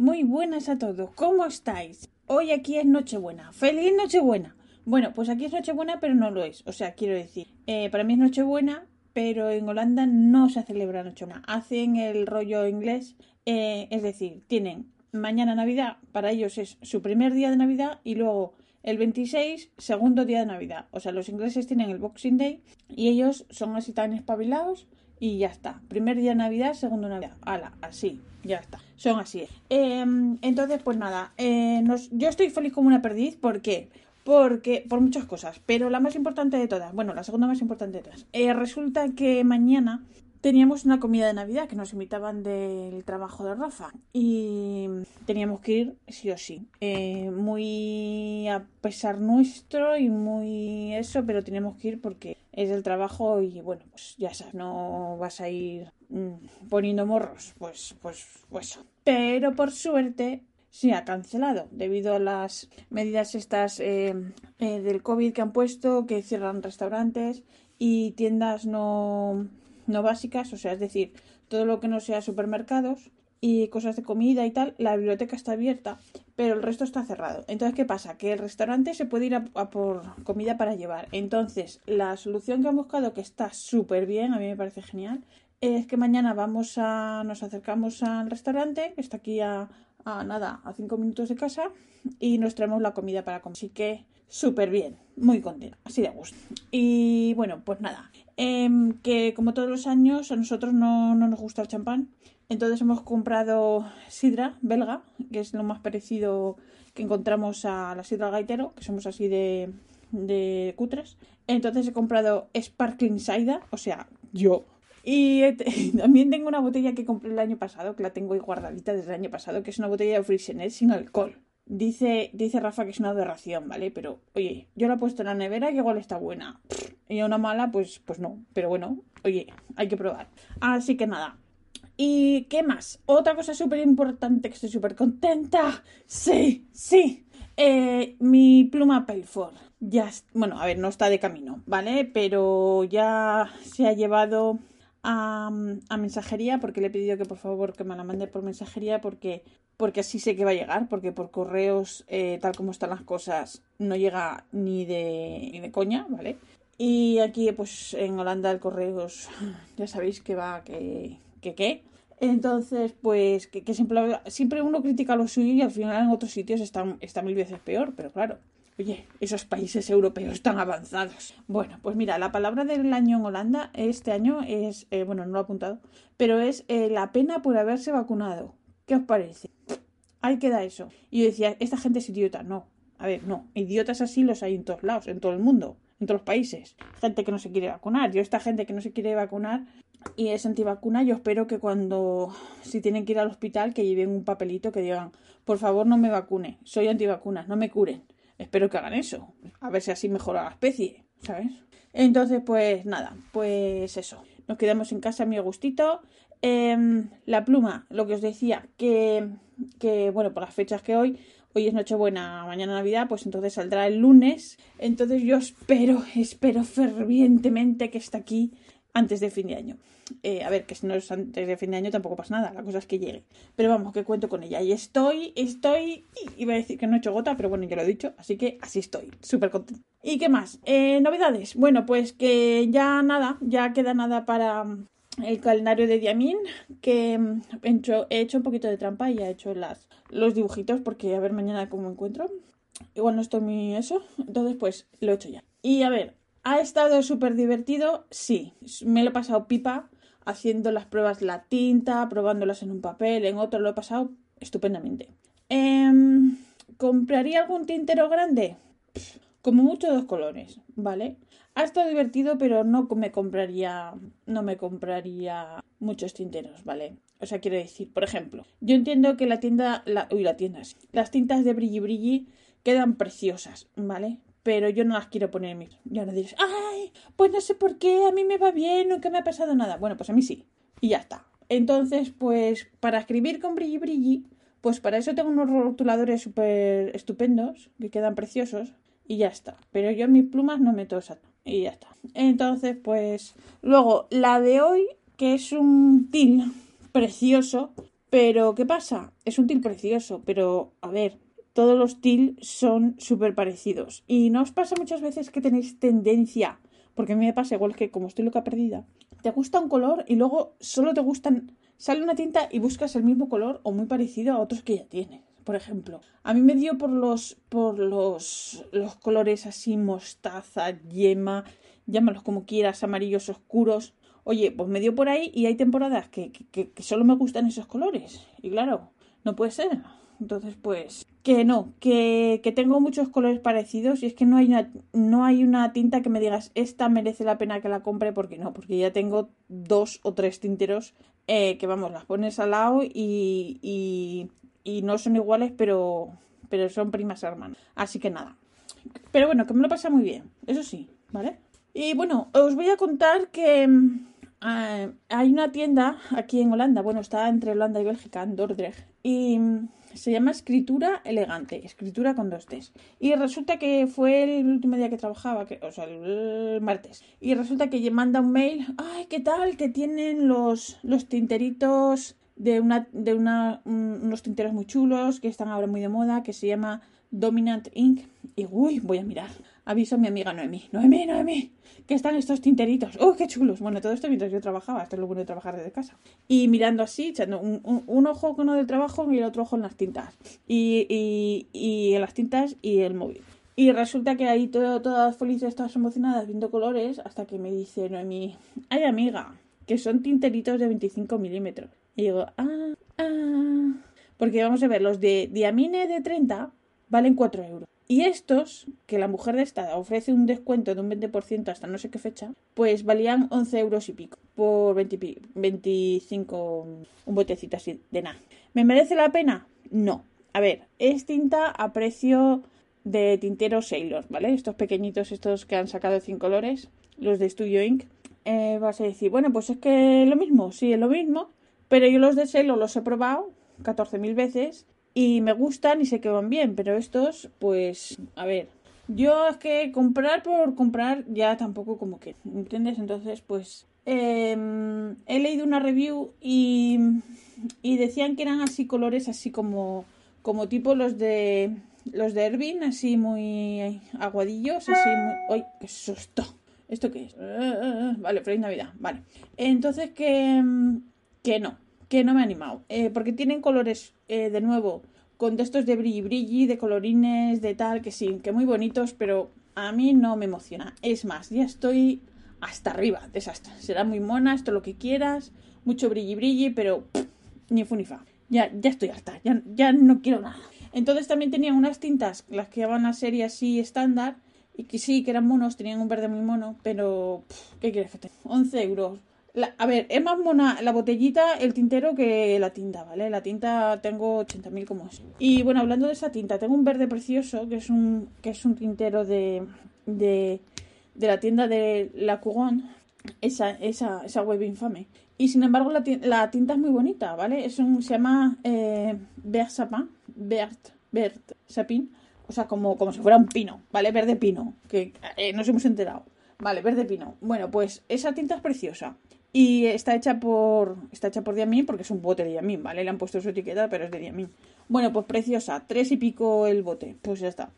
Muy buenas a todos, ¿cómo estáis? Hoy aquí es Nochebuena. ¡Feliz Nochebuena! Bueno, pues aquí es Nochebuena, pero no lo es. O sea, quiero decir, eh, para mí es Nochebuena, pero en Holanda no se celebra Nochebuena. Hacen el rollo inglés, eh, es decir, tienen mañana Navidad, para ellos es su primer día de Navidad y luego el 26, segundo día de Navidad. O sea, los ingleses tienen el Boxing Day y ellos son así tan espabilados y ya está. Primer día de Navidad, segundo Navidad. Ala, así, ya está. Son así. Em, entonces, pues nada, eh, yo estoy feliz como una perdiz. ¿Por qué? Porque, por muchas cosas, pero la más importante de todas, bueno, la segunda más importante de todas, eh, resulta que mañana teníamos una comida de Navidad que nos invitaban del trabajo de Rafa y teníamos que ir sí o sí. Eh, muy a pesar nuestro y muy eso, pero teníamos que ir porque es el trabajo y bueno, pues ya sabes, no vas a ir mm, poniendo morros, pues, pues, pues. Pero por suerte sí ha cancelado debido a las medidas estas eh, eh, del COVID que han puesto, que cierran restaurantes y tiendas no no básicas, o sea, es decir, todo lo que no sea supermercados y cosas de comida y tal, la biblioteca está abierta, pero el resto está cerrado. Entonces, ¿qué pasa? Que el restaurante se puede ir a, por comida para llevar. Entonces, la solución que han buscado, que está súper bien, a mí me parece genial, es que mañana vamos a, nos acercamos al restaurante, que está aquí a, a nada, a cinco minutos de casa, y nos traemos la comida para comer. Así que súper bien, muy contenta, así de gusto. Y bueno, pues nada, Em, que como todos los años a nosotros no, nos gusta el champán. Entonces hemos comprado sidra belga, que es lo más parecido que encontramos a la sidra gaitero, que somos así de, de cutres. Entonces he comprado Sparkling Cider, o sea, yo. Y también tengo una botella que compré el año pasado, que la tengo ahí guardadita desde el año pasado, que es una botella de Freixenet sin alcohol. Dice, dice Rafa que es una aberración, ¿vale? Pero, oye, yo la he puesto en la nevera y igual está buena. Y una mala, pues, pues no. Pero bueno, oye, hay que probar. Así que nada. ¿Y qué más? Otra cosa súper importante que estoy súper contenta. Sí, sí. Eh, mi pluma Pelford. Ya, bueno, a ver, no está de camino, ¿vale? Pero ya se ha llevado a, mensajería porque le he pedido que por favor que me la mande por mensajería porque porque así sé que va a llegar, porque por correos, eh, tal como están las cosas, no llega ni de, ni de coña, ¿vale? Y aquí, pues en Holanda el correos, ya sabéis que va, que, que qué. Entonces, pues, que, siempre, siempre uno critica lo suyo y al final en otros sitios está, está mil veces peor, pero claro, Oye, esos países europeos tan avanzados. Bueno, pues mira, la palabra del año en Holanda este año es, eh, bueno, no lo he apuntado, pero es eh, la pena por haberse vacunado. ¿Qué os parece? Ahí queda eso. Y yo decía, esta gente es idiota. No. A ver, no. Idiotas así los hay en todos lados, en todo el mundo, en todos los países. Gente que no se quiere vacunar. Yo, esta gente que no se quiere vacunar y es antivacuna, yo espero que cuando, si tienen que ir al hospital, que lleven un papelito que digan, por favor no me vacune, soy antivacuna, no me curen. Espero que hagan eso. A ver si así mejora la especie, ¿sabes? Entonces, pues nada, pues eso. Nos quedamos en casa a gustito. Em, la pluma, lo que os decía, que, que, bueno, por las fechas que hoy, hoy es Nochebuena, mañana Navidad, pues entonces saldrá el lunes. Entonces yo espero, espero fervientemente que esté aquí antes de fin de año. Eh, a ver, que si no es antes de fin de año tampoco pasa nada, la cosa es que llegue. Pero vamos, que cuento con ella. Y estoy, estoy, iba a decir que no he hecho gota, pero bueno, ya lo he dicho, así que así estoy, súper contento. ¿Y qué más? Eh, novedades. Bueno, pues que ya nada, ya queda nada para el calendario de Diamin, que mm, he hecho, he hecho un poquito de trampa y he hecho los dibujitos porque a ver mañana cómo encuentro. Igual no estoy muy eso, entonces pues lo he hecho ya. Y a ver, ¿ha estado súper divertido? Sí, me lo he pasado pipa haciendo las pruebas la tinta, probándolas en un papel, en otro, lo he pasado estupendamente. Em, ¿Compraría algún tintero grande? Como mucho dos colores, ¿vale? Ha estado divertido, pero no me compraría, no me compraría muchos tinteros, ¿vale? O sea, quiero decir, por ejemplo, yo entiendo que la tienda, la, uy, la tienda, sí. las tintas de brilli brilli quedan preciosas, ¿vale? Pero yo no las quiero poner en mi... Ya no diréis, ay, pues no sé por qué, a mí me va bien, nunca me ha pasado nada. Bueno, pues a mí sí. Y ya está. Entonces, pues para escribir con brilli brilli, pues para eso tengo unos rotuladores súper estupendos, que quedan preciosos, y ya está. Pero yo en mis plumas no meto esa. Y ya está. Entonces, pues... Luego, la de hoy, que es un til precioso, pero ¿qué pasa? Es un til precioso, pero a ver, todos los til son súper parecidos. Y no os pasa muchas veces que tenéis tendencia, porque a mí me pasa igual que como estoy loca perdida, te gusta un color y luego solo te gustan, sale una tinta y buscas el mismo color o muy parecido a otros que ya tienes. Por ejemplo, a mí me dio por los por los los colores así mostaza, yema, llámalos como quieras, amarillos oscuros. Oye, pues me dio por ahí y hay temporadas que, que, que solo me gustan esos colores. Y claro, no puede ser. Entonces, pues, que no, que, que, tengo muchos colores parecidos y es que no hay, una, no hay una tinta que me digas, esta merece la pena que la compre, porque no, porque ya tengo dos o tres tinteros eh, que, vamos, las pones al lado y, y, y, no son iguales, pero, pero son primas hermanas. Así que nada. Pero bueno, que me lo pasa muy bien, eso sí, ¿vale? Y bueno, os voy a contar que uh, hay una tienda aquí en Holanda, bueno, está entre Holanda y Bélgica, en Dordrecht, y se llama Escritura Elegante, escritura con dos T's. Y resulta que fue el último día que trabajaba, que, o sea, el martes. Y resulta que manda un mail, ay, ¿qué tal? Que tienen los, los tinteritos de una, de una, unos tinteros muy chulos que están ahora muy de moda, que se llama Dominant Ink. Y uy, voy a mirar. Aviso a mi amiga Noemí. Noemí, Noemí, que están estos tinteritos. ¡Oh, qué chulos! Bueno, todo esto mientras yo trabajaba. Esto es lo bueno de trabajar desde casa. Y mirando así, echando un, ojo con lo del trabajo y el otro ojo en las tintas. Y, en las tintas y el móvil. Y resulta que ahí todas felices, todas emocionadas, viendo colores, hasta que me dice Noemí, ay amiga, que son tinteritos de 25 milímetros. Y digo, ah, ah. Porque vamos a ver, los de Diamine de 30 valen 4 euros. Y estos, que la mujer de esta ofrece un descuento de un 20% hasta no sé qué fecha, pues valían 11 euros y pico por 20, 25, un botecito así de nada. ¿Me merece la pena? No. A ver, es tinta a precio de tintero Sailor, ¿vale? Estos pequeñitos, estos que han sacado sin colores, los de Studio Ink. Eh, vas a decir, bueno, pues es que es lo mismo, sí, es lo mismo, pero yo los de Sailor los he probado 14.000 veces y me gustan y sé que van bien, pero estos, pues, a ver, yo es que comprar por comprar ya tampoco como que, ¿entiendes? Entonces, pues, eh, he leído una review y, y decían que eran así colores así como, como tipo los de, los de así muy aguadillos, así muy... ¡Ay, qué susto! ¿Esto qué es? Vale, feliz Navidad, vale. Entonces que, que no, que no me he animado. Eh, porque tienen colores, eh, de nuevo, con textos de brilli brilli, de colorines, de tal, que sí, que muy bonitos, pero a mí no me emociona. Es más, ya estoy hasta arriba de. Será muy mona, esto lo que quieras, mucho brilli brilli, pero pff, ni fu ni fa. Ya, ya estoy harta, ya, ya no quiero nada. Entonces también tenían unas tintas, las que iban a serie así estándar, y que sí, que eran monos, tenían un verde muy mono, pero ¿qué quieres que te? 11 euros. A ver, es más mona la botellita, el tintero que la tinta, ¿vale? La tinta tengo 80.000 como es. Y bueno, hablando de esa tinta, tengo un verde precioso, que es un, que es un tintero de, de, de la tienda de La Couronne, esa, esa, esa web infame. Y sin embargo, la, la tinta es muy bonita, ¿vale? Es un, se llama eh, Vert Sapin, Vert Sapin, o sea, como, como si fuera un pino, ¿vale? Verde pino, que eh, nos hemos enterado. Vale, verde pino. Bueno, pues esa tinta es preciosa. Y está hecha por. Está hecha por Diamin porque es un bote de Diamin, ¿vale? Le han puesto su etiqueta, pero es de Diamin. Bueno, pues preciosa. Tres y pico el bote. Pues ya está.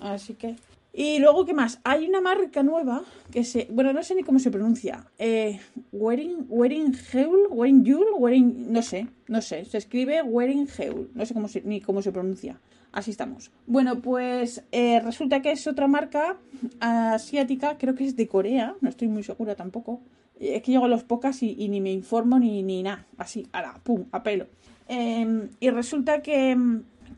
Así que. Y luego, ¿qué más? Hay una marca nueva que se. Bueno, no sé ni cómo se pronuncia. Eh, Wearing. Wearing Heul. Wearing Yul. Wearing. No sé. No sé. Se escribe Wearing Heul. No sé cómo ni cómo se pronuncia. Así estamos. Bueno, pues eh, resulta que es otra marca asiática. Creo que es de Corea. No estoy muy segura tampoco es que llego a los pocas y, ni me informo ni, ni nada, así, a la, pum, a pelo. Eh, y resulta que,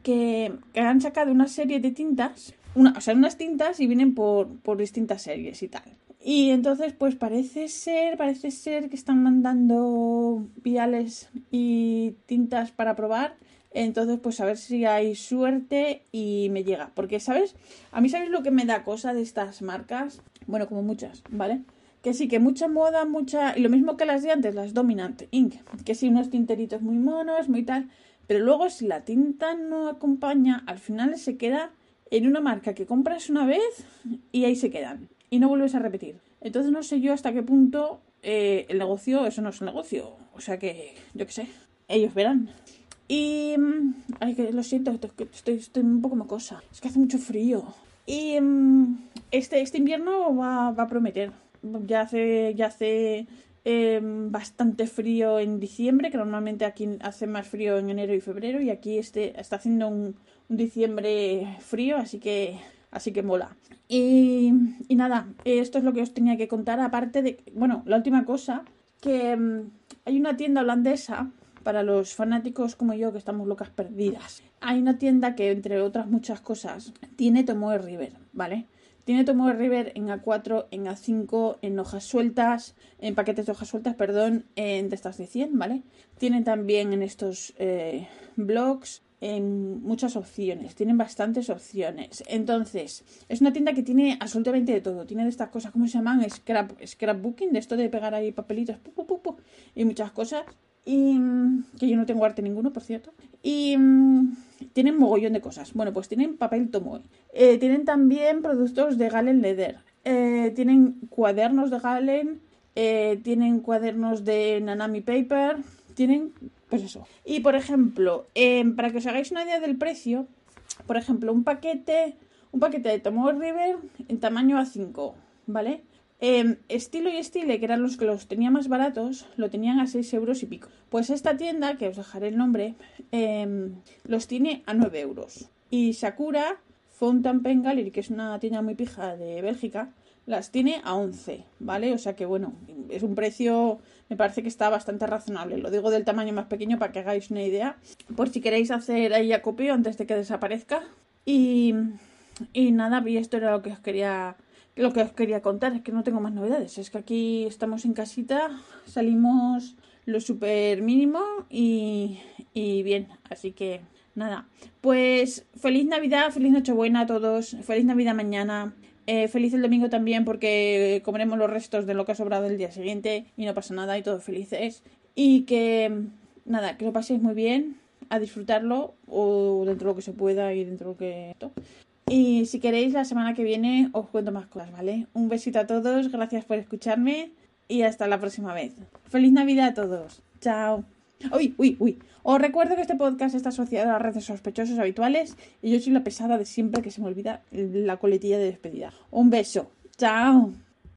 que, que, han sacado una serie de tintas, una, o sea, unas tintas y vienen por, por distintas series y tal. Y entonces, pues parece ser, parece ser que están mandando viales y tintas para probar. Entonces, pues a ver si hay suerte y me llega. Porque, ¿sabes? A mí, ¿sabes lo que me da cosa de estas marcas? Bueno, como muchas, ¿vale? Que sí, que mucha moda, mucha... Y lo mismo que las de antes, las Dominant Ink. Que sí, unos tinteritos muy monos, muy tal. Pero luego, si la tinta no acompaña, al final se queda en una marca que compras una vez y ahí se quedan y no vuelves a repetir. Entonces no sé yo hasta qué punto eh, el negocio, eso no es un negocio. O sea que, yo qué sé, ellos verán. Y... Mm, ay, que lo siento, estoy, estoy un poco mocosa. Es que hace mucho frío. Y mm, este, este invierno va, va a prometer. Ya hace, ya hace em, bastante frío en diciembre, que normalmente aquí hace más frío en enero y febrero, y aquí este, está haciendo un, diciembre frío, así que así que mola. Y, nada, esto es lo que os tenía que contar, aparte de, bueno, la última cosa, que mm, hay una tienda holandesa para los fanáticos como yo que estamos locas perdidas. Hay una tienda que, entre otras muchas cosas, tiene Tomoe River, ¿vale? Tiene Tomoe River en A4, en A5, en hojas sueltas, en paquetes de hojas sueltas, perdón, en estas de 100, ¿vale? Tiene también en estos eh, blogs en muchas opciones, tienen bastantes opciones. Entonces, es una tienda que tiene absolutamente de todo. Tiene de estas cosas, ¿cómo se llaman? Scrap, scrapbooking, de esto de pegar ahí papelitos, y muchas cosas. Y que yo no tengo arte ninguno, por cierto. Y mm, tienen mogollón de cosas. Bueno, pues tienen papel tomoe. Eh, tienen también productos de Galen Leather. Eh, tienen cuadernos de Galen. Eh, tienen cuadernos de Nanami Paper. Tienen pues eso. Y por ejemplo, em, para que os hagáis una idea del precio, por ejemplo, un paquete, un paquete de Tomoe River en tamaño A5, ¿vale? Em, estilo y Estile, que eran los que los tenía más baratos, lo tenían a 6 euros y pico. Pues esta tienda, que os dejaré el nombre, em, los tiene a 9 euros. Y Sakura Fountain Pen Gallery, que es una tienda muy pija de Bélgica, las tiene a 11, ¿vale? O sea que bueno, es un precio, me parece que está bastante razonable. Lo digo del tamaño más pequeño para que hagáis una idea, por si queréis hacer ahí acopio antes de que desaparezca. Y, y nada, y esto era lo que os quería lo que os quería contar, es que no tengo más novedades. Es que aquí estamos en casita, salimos lo súper mínimo y, y bien, así que nada. Pues feliz Navidad, feliz Nochebuena a todos, feliz Navidad mañana. Eh, feliz el domingo también porque comeremos los restos de lo que ha sobrado el día siguiente y no pasa nada y todos felices. Y que, nada, que lo paséis muy bien, a disfrutarlo o dentro de lo que se pueda y dentro de lo que... Y si queréis, la semana que viene os cuento más cosas, ¿vale? Un besito a todos, gracias por escucharme y hasta la próxima vez. ¡Feliz Navidad a todos! ¡Chao! Uy, uy, uy. Os recuerdo que este podcast está asociado a las redes sospechosos habituales y yo soy la pesada de siempre que se me olvida la coletilla de despedida. Un beso. Chao.